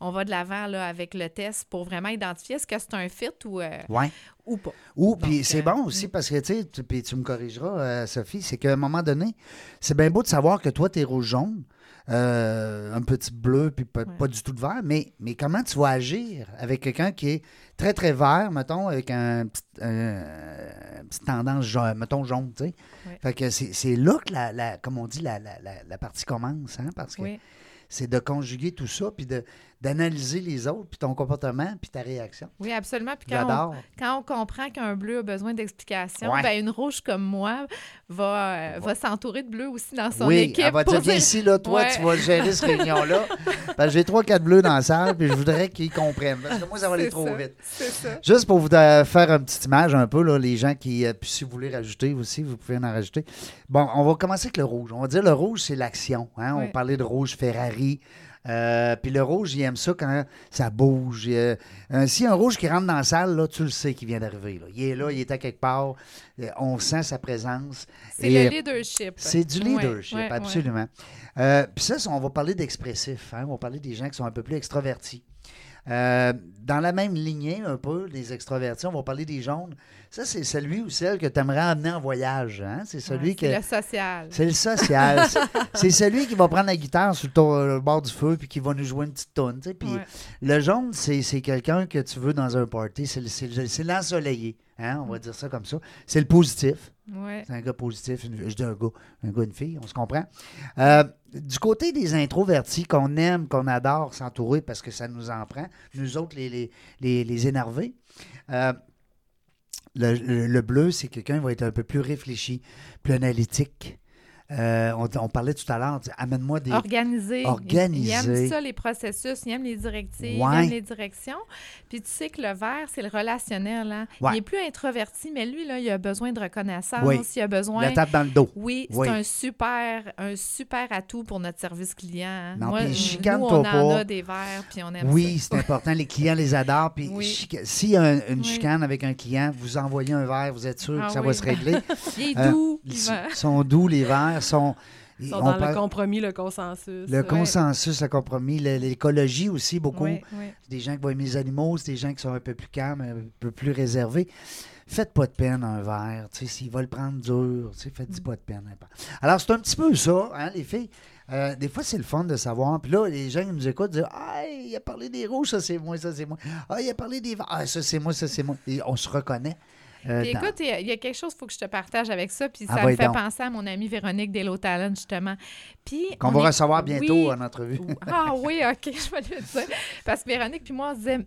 on, on va de l'avant avec le test pour vraiment identifier est-ce que c'est un fit ou, Ouais. Ou pas. Ou, puis c'est euh, bon aussi parce que, tu sais, puis tu me corrigeras, euh, Sophie, c'est qu'à un moment donné, c'est bien beau de savoir que toi, tu es rouge-jaune, euh, un petit bleu, puis pas, Ouais. pas du tout de vert, mais, mais comment tu vas agir avec quelqu'un qui est très, très vert, mettons, avec un petit, petite tendance, jaune, mettons, jaune, tu sais? Ouais. Fait que c'est c'est là que, la, la- comme on dit, la, la, la, la partie commence, hein, parce que Oui. c'est de conjuguer tout ça, puis de- d'analyser les autres, puis ton comportement, puis ta réaction. Oui, absolument. Puis quand on, quand on comprend qu'un bleu a besoin d'explications, Ouais. ben une rouge comme moi va, euh, va s'entourer de bleu aussi dans son oui, équipe. elle va dire, viens ici, là, toi, Ouais. tu vas gérer cette réunion-là. [laughs] J'ai trois, quatre bleus dans la salle, puis je voudrais qu'ils comprennent. Parce que moi, ça va aller trop ça, vite. C'est ça. Juste pour vous euh, faire une petite image un peu, là, les gens qui, euh, puis si vous voulez rajouter aussi, vous pouvez en rajouter. Bon, on va commencer avec le rouge. On va dire le rouge, c'est l'action. hein. On parlait de rouge Ferrari. Euh, puis le rouge, il aime ça quand ça bouge. Euh, si un rouge qui rentre dans la salle, là, tu le sais qu'il vient d'arriver. Il est là, il est à quelque part. Euh, on sent sa présence. C'est le euh, leadership. C'est du leadership, ouais, ouais. absolument. Euh, Puis ça, on va parler d'expressif. hein. On va parler des gens qui sont un peu plus extrovertis. Euh, dans la même lignée, un peu, des extrovertis, on va parler des jaunes. Ça, c'est celui ou celle que tu aimerais emmener en voyage. hein? C'est celui Ouais, que. C'est le social. C'est le social. [laughs] C'est- celui qui va prendre la guitare sur le, to- le bord du feu puis qui va nous jouer une petite tonne. Puis Ouais. le jaune, c'est quelqu'un que tu veux dans un party. C'est l'ensoleillé. hein, on va dire ça comme ça. C'est le positif. C'est un gars positif. je dis un gars, un une fille, on se comprend. Euh, du côté des introvertis qu'on aime, qu'on adore s'entourer parce que ça nous en prend, nous autres, les, les, les, euh, le, le- le bleu, c'est quelqu'un qui va être un peu plus réfléchi, plus analytique. Euh, on, on parlait tout à l'heure, amène-moi des. Organisé. Organisé. Il aime ça, les processus, il aime les directives, Ouais. il aime les directions. Puis tu sais que le vert, c'est le relationnel. Hein? Ouais. Il est plus introverti, mais lui, là, il a besoin de reconnaissance, Oui. il a besoin... La tape dans le dos. Oui, c'est Oui. un super, un super atout pour notre service client. hein. Non, Moi, puis nous, on en pas. a des verts, puis on aime Oui, ça. c'est important. Les clients les adorent. Puis Oui. chica- s'il y a un- une chicane avec un client, vous envoyez un verre, vous êtes sûr Ah que ça oui. va se régler. [laughs] Il est Euh, doux, Ils il sont doux, les verres. Sont, Ils sont on dans le parle- compromis, le consensus. le Ouais. consensus, le compromis, l'écologie aussi, beaucoup. C'est des gens qui vont aimer les animaux, c'est des gens qui sont un peu plus calmes, un peu plus réservés. Faites pas de peine un verre. tu sais, S'il va le prendre dur, tu sais, faites-y pas de peine. hein. Alors, c'est un petit peu ça, hein, les filles. Euh, des fois, c'est le fun de savoir. Puis là, les gens qui nous écoutent disent Ah, il a parlé des rouges, ça c'est moi, ça c'est moi. Ah, il a parlé des verts, ah, ça c'est moi, ça c'est moi. Et on se reconnaît. Euh, Puis écoute, il y a- il y, a quelque chose qu'il faut que je te partage avec ça, puis Ah, ça me fait donc. penser à mon amie Véronique Delo Talent, justement. Puis Qu'on on va est- recevoir bientôt Oui. en entrevue. [laughs] Ah oui, OK, [laughs] je vais le dire. Parce que Véronique puis moi, on disait,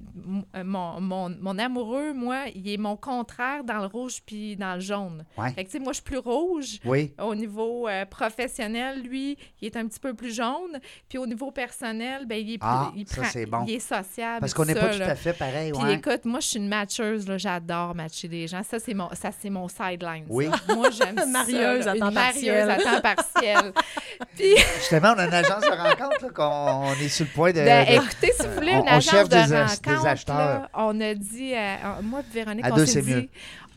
euh, mon, mon, mon amoureux, moi, il est mon contraire dans le rouge puis dans le jaune. Ouais. Fait que, tu sais, moi, je suis plus rouge. Oui. Au niveau euh, professionnel, lui, il est un petit peu plus jaune. Puis au niveau personnel, ben, il est plus, Ah, il ça, prend- c'est bon. Il est sociable. Parce qu'on n'est pas tout à fait pareil. Puis ouais. écoute, moi, je suis une matcheuse, là. J'adore matcher des gens. Ça, c'est mon, ça, c'est mon sideline. ça. Oui. Moi, j'aime [laughs] ça. Marieuse à Une temps marieuse partiel. à temps partiel. Puis, [laughs] Justement, on a une agence de rencontre, qu'on on est sur le point de. ben, de- écoutez, si vous voulez, on- une agence de des ach- des rencontre, acheteurs. là, on a dit, euh, moi et Véronique, À on s'est dit, mieux.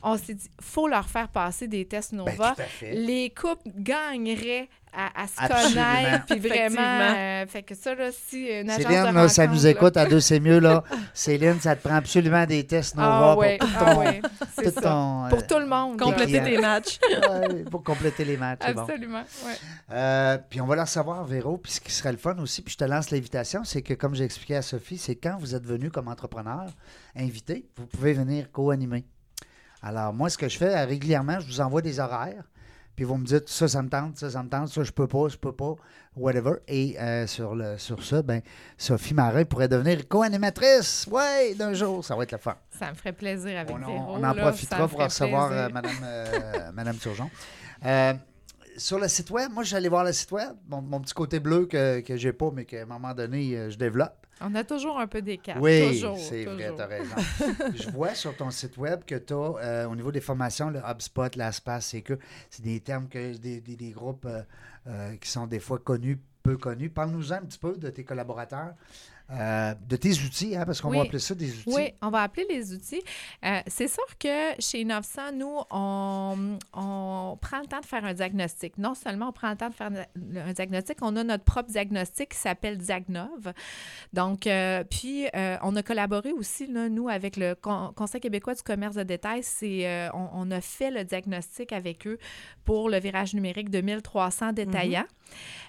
On s'est dit, faut leur faire passer des tests Ben, Nova. tout à fait. les couples gagneraient à, à se Absolument. connaître, puis vraiment, euh, fait que ça, là, si une agence Céline, de là, ça nous écoute à deux, c'est mieux, là. Céline, ça te prend absolument des tests Nova Ah pour ouais, tout ah ton. ouais, c'est tout ça. ton, euh, Pour tout le monde. Compléter tes matchs. [laughs] ouais, pour compléter les matchs. bon. Absolument, ouais. Euh, puis on va la recevoir, Véro. Puis ce qui serait le fun aussi, puis je te lance l'invitation, c'est que comme j'ai expliqué à Sophie, c'est quand vous êtes venu comme entrepreneur, invité, vous pouvez venir co-animer. Alors moi, ce que je fais euh, régulièrement, je vous envoie des horaires. Puis vous me dites, ça, ça me tente, ça, ça me tente, ça, je peux pas, je peux pas, whatever. Et euh, sur, le, sur ça, ben, Sophie Marin pourrait devenir co-animatrice. Ouais, d'un jour, ça va être le fun. Ça me ferait plaisir avec On, on- en là, profitera pour recevoir euh, Madame, euh, [laughs] Madame Turgeon. Sur le site web, moi, j'allais voir le site web, mon, mon petit côté bleu que, que j'ai pas, mais qu'à un moment donné, je développe. On a toujours un peu d'écart. oui, c'est vrai, tu as raison. [laughs] je vois sur ton site web que tu as, au niveau des formations, le HubSpot, l'ASPAS, c'est que c'est des termes que des, des- des groupes euh, euh, qui sont des fois connus, peu connus. Parle-nous un petit peu de tes collaborateurs, euh, de tes outils, hein, parce qu'on Oui. va appeler ça des outils. Oui, on va appeler les outils. Euh, c'est sûr que chez Innovsan, nous, on, on prend le temps de faire un diagnostic. Non seulement on prend le temps de faire un diagnostic, on a notre propre diagnostic qui s'appelle Diagnov. Donc, euh, puis, on a collaboré aussi, là, nous, avec le Con- Conseil québécois du commerce de détail. C'est, on, on a fait le diagnostic avec eux pour le virage numérique de 1300 détaillants.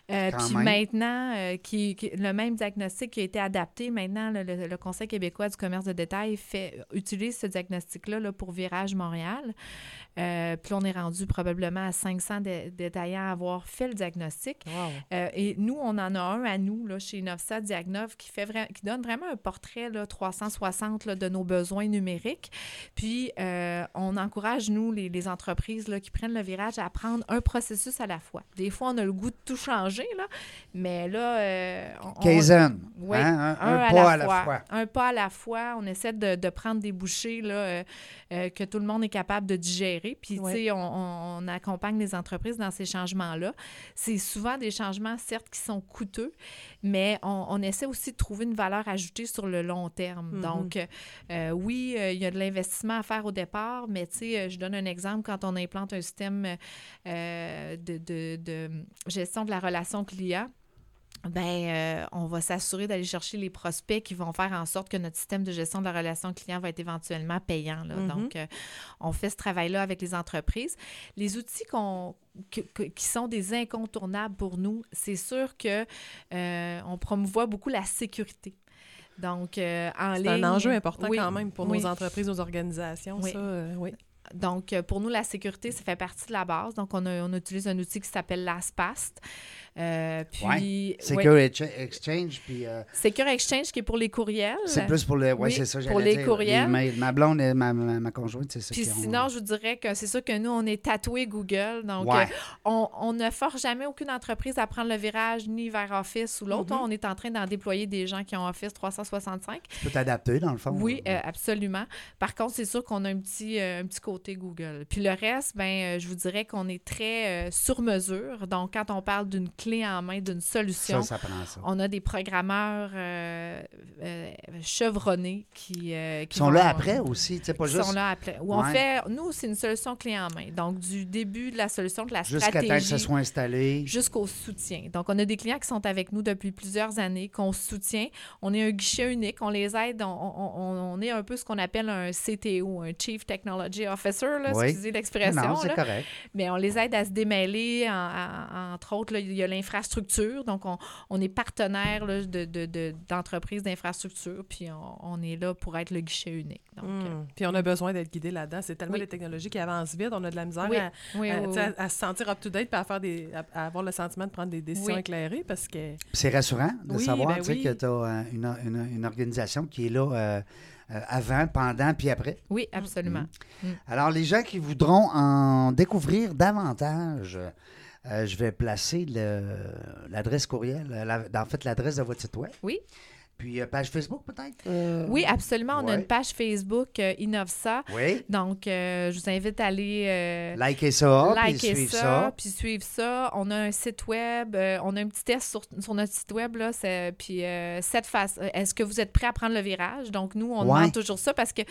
Quand puis même. maintenant, qui, qui- le même diagnostic qui a été adapté, maintenant, le, Conseil québécois du commerce de détail fait, utilise ce diagnostic-là là, pour Virage Montréal. Euh, puis on est rendu probablement à 500 dé- détaillants à avoir fait le diagnostic. Euh, et nous, on en a un à nous, là, chez Novsa Diagnov, qui, fait qui donne vraiment un portrait là, 360 là, de nos besoins numériques. Puis, euh, on encourage, nous, les, les entreprises là, qui prennent le virage, à prendre un processus à la fois. Des fois, on a le goût de tout changer, là, mais là... euh, on- on- Kaizen, oui, hein, un, un pas à la fois. Un pas à la fois. On essaie de, de prendre des bouchées là, que tout le monde est capable de digérer. Puis, Ouais. tu sais, on, accompagne les entreprises dans ces changements-là. C'est souvent des changements, certes, qui sont coûteux, mais on, on essaie aussi de trouver une valeur ajoutée sur le long terme. Mhm. Donc, euh, oui, euh, il y a de l'investissement à faire au départ, mais tu sais, euh, je donne un exemple quand on implante un système euh, de, de- de gestion de la relation client ben, euh, on va s'assurer d'aller chercher les prospects qui vont faire en sorte que notre système de gestion de la relation client va être éventuellement payant. là. Mhm. Donc, euh, on fait ce travail-là avec les entreprises. Les outils qu'on que- que- qui sont des incontournables pour nous, c'est sûr que euh, on promouvoit beaucoup la sécurité. Donc, euh, en C'est ligne. un enjeu important oui, quand même pour oui. nos entreprises, nos organisations. Oui. Ça, euh, oui. Donc, euh, pour nous, la sécurité, ça fait partie de la base. Donc, on, a- on utilise un outil qui s'appelle LastPass. Euh, puis, ouais. Secure Ex- Exchange, puis euh, Secure Exchange qui est pour les courriels. c'est plus pour le. Oui, Oui, c'est ça, pour les dire, courriels. Ma blonde et ma, ma, ma conjointe, c'est ça. Puis ont- sinon, je vous dirais que c'est sûr que nous, on est tatoué Google. Donc, Ouais. euh, on, on ne force jamais aucune entreprise à prendre le virage ni vers Office ou l'autre. Mhm. On est en train d'en déployer des gens qui ont Office 365. Tu peux t'adapter, dans le fond. Oui, euh, absolument. Par contre, c'est sûr qu'on a un petit, un petit côté Google. Puis le reste, ben, euh, je vous dirais qu'on est très euh, sur mesure. Donc, quand on parle d'une clé en main, d'une solution, ça, ça prend ça. on a des programmeurs euh, euh, chevronnés qui, qui sont vont- là après aussi, tu sais, pas juste sont là après. Où on Ouais. fait, nous, c'est une solution clé en main. Donc, du début de la solution, de la jusqu'à temps que stratégie ça soit installé. jusqu'au soutien. Donc, on a des clients qui sont avec nous depuis plusieurs années, qu'on soutient. On est un guichet unique, on les aide. On, on- on- on est un peu ce qu'on appelle un CTO, un Chief Technology Officer, là, Oui. excusez l'expression. Non, c'est là. correct. Mais on les aide à se démêler. en- en- entre autres, là, il y a l'infrastructure. Donc, on, on est partenaire là, de, de- de- d'entreprises d'infrastructure, puis on, on est là pour être le guichet unique. Donc, euh, Hmm. Puis on a besoin d'être guidé là-dedans. C'est tellement Oui. des technologies qui avancent vite. On a de la misère Oui, à, oui, à- se sentir up-to-date et à, faire des, à, à avoir le sentiment de prendre des décisions Oui. éclairées parce que... Puis C'est rassurant de Oui, savoir ben que tu as une, une- une organisation qui est là euh, euh, avant, pendant, puis après. Oui, absolument. Alors, les gens qui voudront en découvrir davantage, euh, je vais placer l'adresse courriel, la- en fait, l'adresse de votre site web. Oui. Puis, euh, page Facebook, peut-être? Euh, Oui, absolument. On a une page Facebook euh, Innovsa. Oui. Donc, euh, je vous invite à aller euh, Likez ça, puis liker suivre ça, ça. puis suivre ça. On a un site web, euh, on a un petit test sur, sur notre site web, là, puis euh, cette face, est-ce que vous êtes prêt à prendre le virage? Donc, nous, on Ouais. demande toujours ça parce que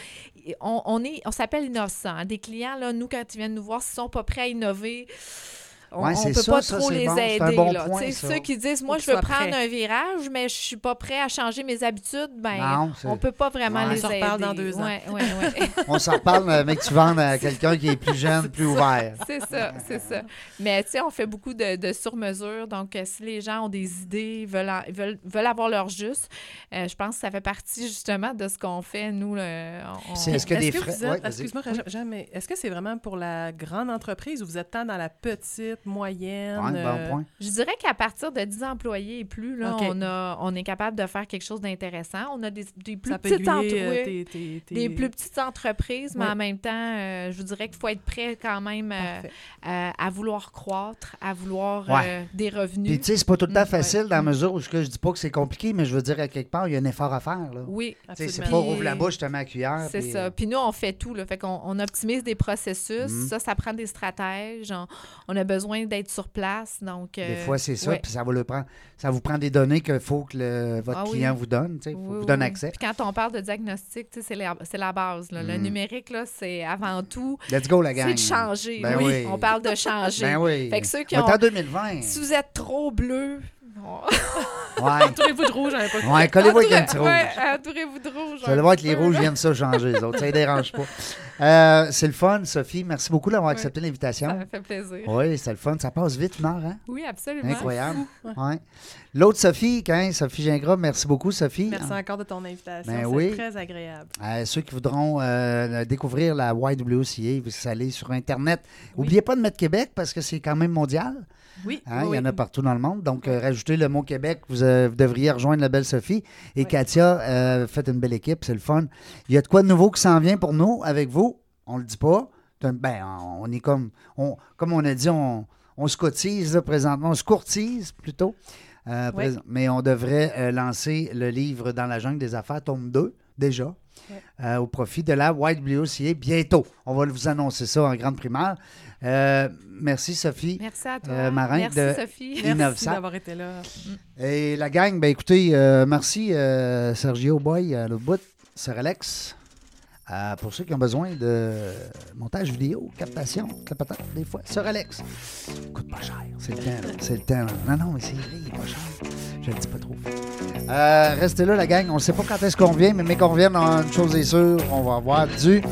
on, on est, on s'appelle innocent. hein. Des clients, là, nous, quand ils viennent nous voir, s'ils sont pas prêts à innover, on Ouais, ne peut ça, pas ça, trop les bon, c'est un aider. bon là. point. Ceux qui disent, moi, je veux prendre un virage, mais je suis pas prêt à changer mes habitudes, ben, Non, on peut pas vraiment Ouais. les On se aider. reparle dans deux ans. Ouais, ouais, ouais. [laughs] [laughs] On s'en reparle, euh, mais que tu vendes à quelqu'un qui est plus jeune, plus ouvert. C'est ça, c'est ça. Mais tu sais, on fait beaucoup de, de sur-mesure. Donc, euh, si les gens ont des idées, veulent, en- veulent, veulent avoir leur juste, euh, je pense que ça fait partie justement de ce qu'on fait, nous. le- on- Est-ce que des Est-ce frais- vous êtes- ouais, vas-y. excuse-moi, Jean, mais est-ce que c'est vraiment pour la grande entreprise ou vous êtes tant dans la petite, moyenne? Ouais, euh, bon point. Je dirais qu'à partir de 10 employés et plus, là, on, a, on est capable de faire quelque chose d'intéressant. On a des, des plus Ça petites euh, entreprises. tes- tes- tes- Des plus petites entreprises, mais en même temps, euh, je vous dirais qu'il faut être prêt quand même euh, euh, à vouloir croître, à vouloir Ouais. euh, des revenus. Puis, tu sais, c'est pas tout le temps Mm, facile ouais. dans la mesure où que je dis pas que c'est compliqué, mais je veux dire, à quelque part, il y a un effort à faire. Là. oui, Tu sais, C'est pas ouvre la bouche, je te mets à cuillère. C'est puis, ça. euh, Puis nous, on fait tout. Là. Fait qu'on on optimise des processus. Mhm. Ça, ça prend des stratèges. On, on a besoin d'être sur place. Donc, Des euh, fois, c'est ça, ouais. puis ça, va le prendre, ça vous prend des données qu'il faut que le- votre Ah oui. client vous donne, faut Oui, vous donne accès. Puis quand on parle de diagnostic, c'est la, base. là. Le Mhm. numérique, là, c'est avant tout, Let's go, la gang. c'est de changer. Ben oui. On parle de changer. Ben oui. Fait que ceux qui ont... en 2020. Si vous êtes trop bleu, on- Ouais. [laughs] Entourez-vous de rouge, j'avais pas ouais, collez-vous avec un petit rouge. Ouais, entourez-vous de rouge. Vous allez voir que les rouges viennent ça changer, les autres. Ça ne [laughs] dérange pas. Euh, c'est le fun, Sophie. Merci beaucoup d'avoir Ouais. accepté Ça l'invitation. me fait plaisir. Oui, c'est le fun. Ça passe vite, une heure, hein? Oui, absolument. Incroyable. Ouais. L'autre Sophie, quand Sophie Gingras, merci beaucoup, Sophie. Merci encore de ton invitation. Ben c'est oui. très agréable. Euh, ceux qui voudront euh, découvrir la YWCA, vous allez sur Internet. Oui. N'oubliez pas de mettre Québec parce que c'est quand même mondial. Oui, Hein, oui, Il y en a partout dans le monde. Donc, euh, rajoutez le mot Québec. Vous, euh, vous devriez rejoindre la belle Sophie. Et Oui. Katia, euh, faites une belle équipe. C'est le fun. Il y a de quoi de nouveau qui s'en vient pour nous avec vous? On le dit pas. Ben, on est comme, on, comme on a dit, on, on se cotise là, présentement. On se courtise plutôt. Oui. Mais on devrait lancer le livre Dans la jungle des affaires, tome 2, déjà. Oui. euh, au profit de la YWCA bientôt. On va vous annoncer ça en grande primaire. Euh, merci, Sophie. Merci à toi. Euh, Marin Merci, de- Sophie. Merci d'avoir été là. Et la gang, ben écoutez, merci Sergio Boy à l'autre bout, Sir Alex. Pour ceux qui ont besoin de montage vidéo, captation, la patate, des fois. Sir Alex, coûte pas cher. C'est le temps, c'est le temps. Non, non, mais c'est vrai, il est pas cher. Je le dis pas trop. Euh, restez là, la gang. On ne sait pas quand est-ce qu'on revient, mais mais qu'on revienne, une chose est sûre, on va avoir du